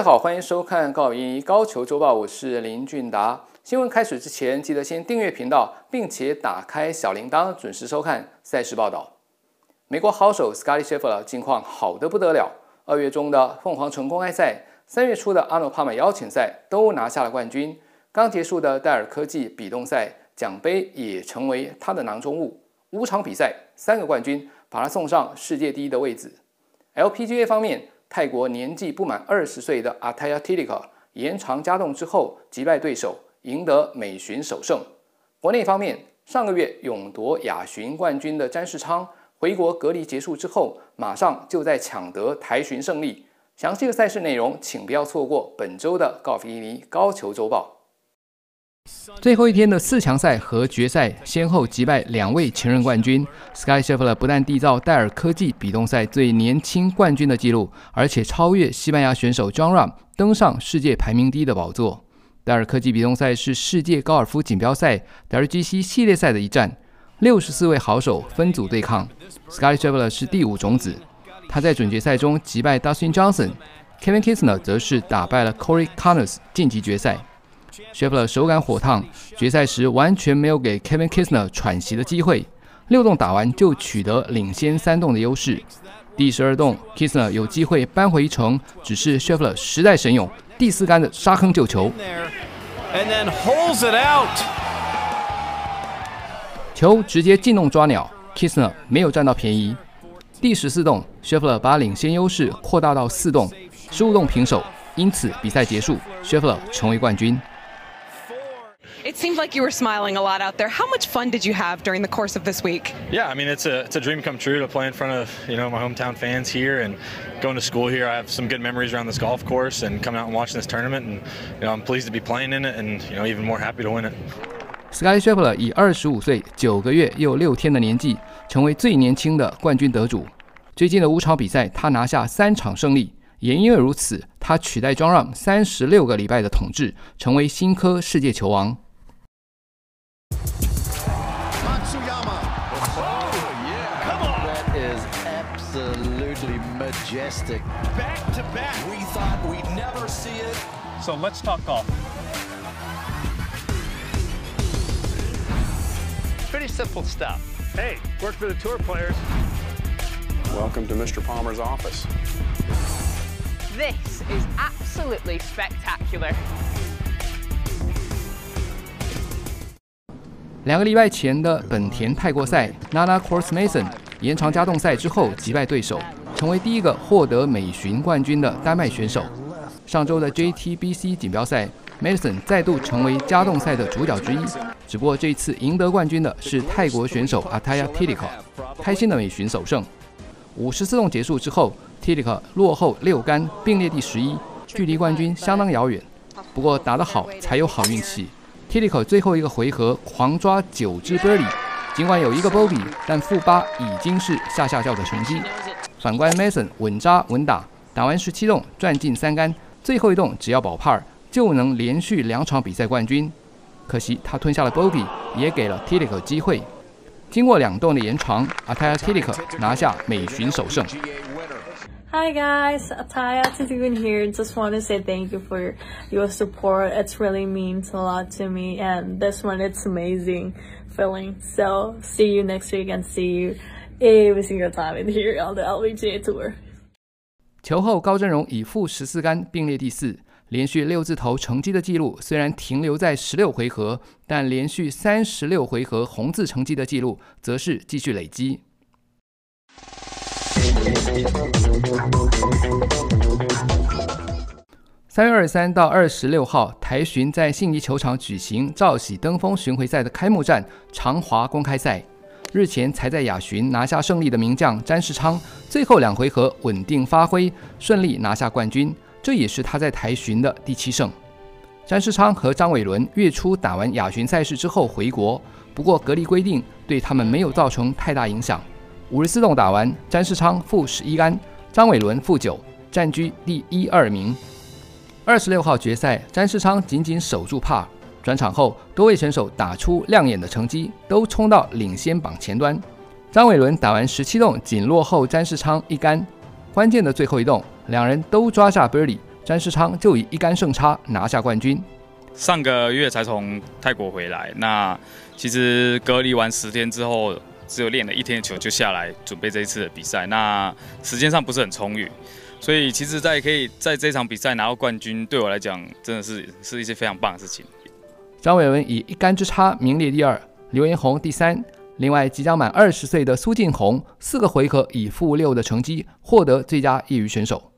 大家好，欢迎收看高尔夫高球周报，我是林俊达。新闻开始之前，记得先订阅频道，并且打开小铃铛，准时收看赛事报道。美国好手 Scottie Scheffler 近况好得不得了，二月中的凤凰城公开赛，三月初的阿诺帕玛邀请赛都拿下了冠军。刚结束的戴尔科技比动赛奖杯也成为他的囊中物。五场比赛三个冠军，把他送上世界第一的位置。LPGA 方面，泰国年纪不满二十岁的 a t a y a t i l i k a 延长加洞之后击败对手，赢得美巡首胜。国内方面，上个月勇夺亚巡冠军的詹世昌。回国隔离结束之后，马上就在抢得台巡胜利。详细的赛事内容，请不要错过本周的高尔夫尼高球周报。最后一天的四强赛和决赛，先后击败两位前任冠军。Scottie Scheffler 不但缔造戴尔科技比动赛最年轻冠军的纪录，而且超越西班牙选手 John Ram 登上世界排名第一的宝座。戴尔科技比动赛是世界高尔夫锦标赛 WGC 系列赛的一战。六十四位好手分组对抗，Scottie Scheffler 是第五种子。他在准决赛中击败 Dustin Johnson，Kevin Kisner 则是打败了 Corey Connors 晋级决赛。Scheffler 手感火烫，决赛时完全没有给 Kevin Kisner 喘息的机会，六洞打完就取得领先三洞的优势。第十二洞，Kisner 有机会扳回一城，只是 Scheffler 实在神勇，第四杆的沙坑救球。球直接进洞抓鸟，Kisner 没有占到便宜。第十四洞，Scheffler 把领先优势扩大到四洞，十五洞平手，因此比赛结束，Scheffler 成为冠军。It seemed like you were smiling a lot out there. How much fun did you have during the course of this week? Yeah, I mean it's a it's a dream come true to play in front of you know my hometown fans here and going to school here. I have some good memories around this golf course and coming out and watching this tournament and you know I'm pleased to be playing in it and you know even more happy to win it. Scottie Scheffler 以二十五岁九个月又六天的年纪，成为最年轻的冠军得主。最近的五场比赛，他拿下三场胜利，也因为如此，他取代 Jon Rahm 三十六个礼拜的统治，成为新科世界球王。 Pretty simple stuff. Hey, work for the tour players. Welcome to Mr. Palmer's office. This is absolutely spectacular. 两个礼拜前的本田泰国赛，Nana Corse Mason 延长加冻赛之后击败对手， 成为第一个获得美巡冠军的丹麦选手。上周的 JTBC 锦标赛。Mason 再度成为加动赛的主角之一，只不过这一次赢得冠军的是泰国选手 Atthaya Thitikul，开心的美巡首胜。五十四洞结束之后，Thitikul 落后六杆，并列第十一，距离冠军相当遥远。不过打得好才有好运气，Thitikul 最后一个回合狂抓九只 birdie，尽管有一个 bogey，但负八已经是下下轿的成绩。反观 Mason 稳扎稳打，打完十七洞赚进三杆，最后一洞只要保 par。就能连续两场比赛冠军，可惜他吞下了 bogey，也给了 Thitikul 机会。经过两洞的延长，Atthaya Thitikul 拿下美巡首胜。Hi guys, Atthaya Thitikul here. Just want to say thank you for your support. It's really means a lot to me, and this one it's amazing feeling. So see you next week and see you every single time in here on the LVGA Tour. 球后高真荣以负十四杆并列第四。连续六字头成绩的记录虽然停留在十六回合，但连续三十六回合红字成绩的记录则是继续累积。三月二十三到二十六号，台巡在信宜球场举行兆喜登峰巡回赛的开幕战长华公开赛。日前才在亚巡拿下胜利的名将詹世昌，最后两回合稳定发挥，顺利拿下冠军。这也是他在台巡的第七胜。詹世昌和张伟伦月初打完亚巡赛事之后回国，不过隔离规定对他们没有造成太大影响。五十四洞打完，詹世昌负十一杆，张伟伦负九，占据第一二名。二十六号决赛，詹世昌仅仅守住 par，转场后多位选手打出亮眼的成绩，都冲到领先榜前端。张伟伦打完十七洞，仅落后詹世昌一杆。关键的最后一洞，两人都抓下 birdie，詹世昌就以一杆胜差拿下冠军。上个月才从泰国回来，那其实隔离完十天之后，只有练了一天球就下来准备这一次的比赛，那时间上不是很充裕，所以其实，在可以在这场比赛拿到冠军，对我来讲真的是是一件非常棒的事情。张伟文以一杆之差名列第二，刘彦宏第三。另外，即将满二十岁的苏晋红，四个回合以负六的成绩获得最佳业余选手。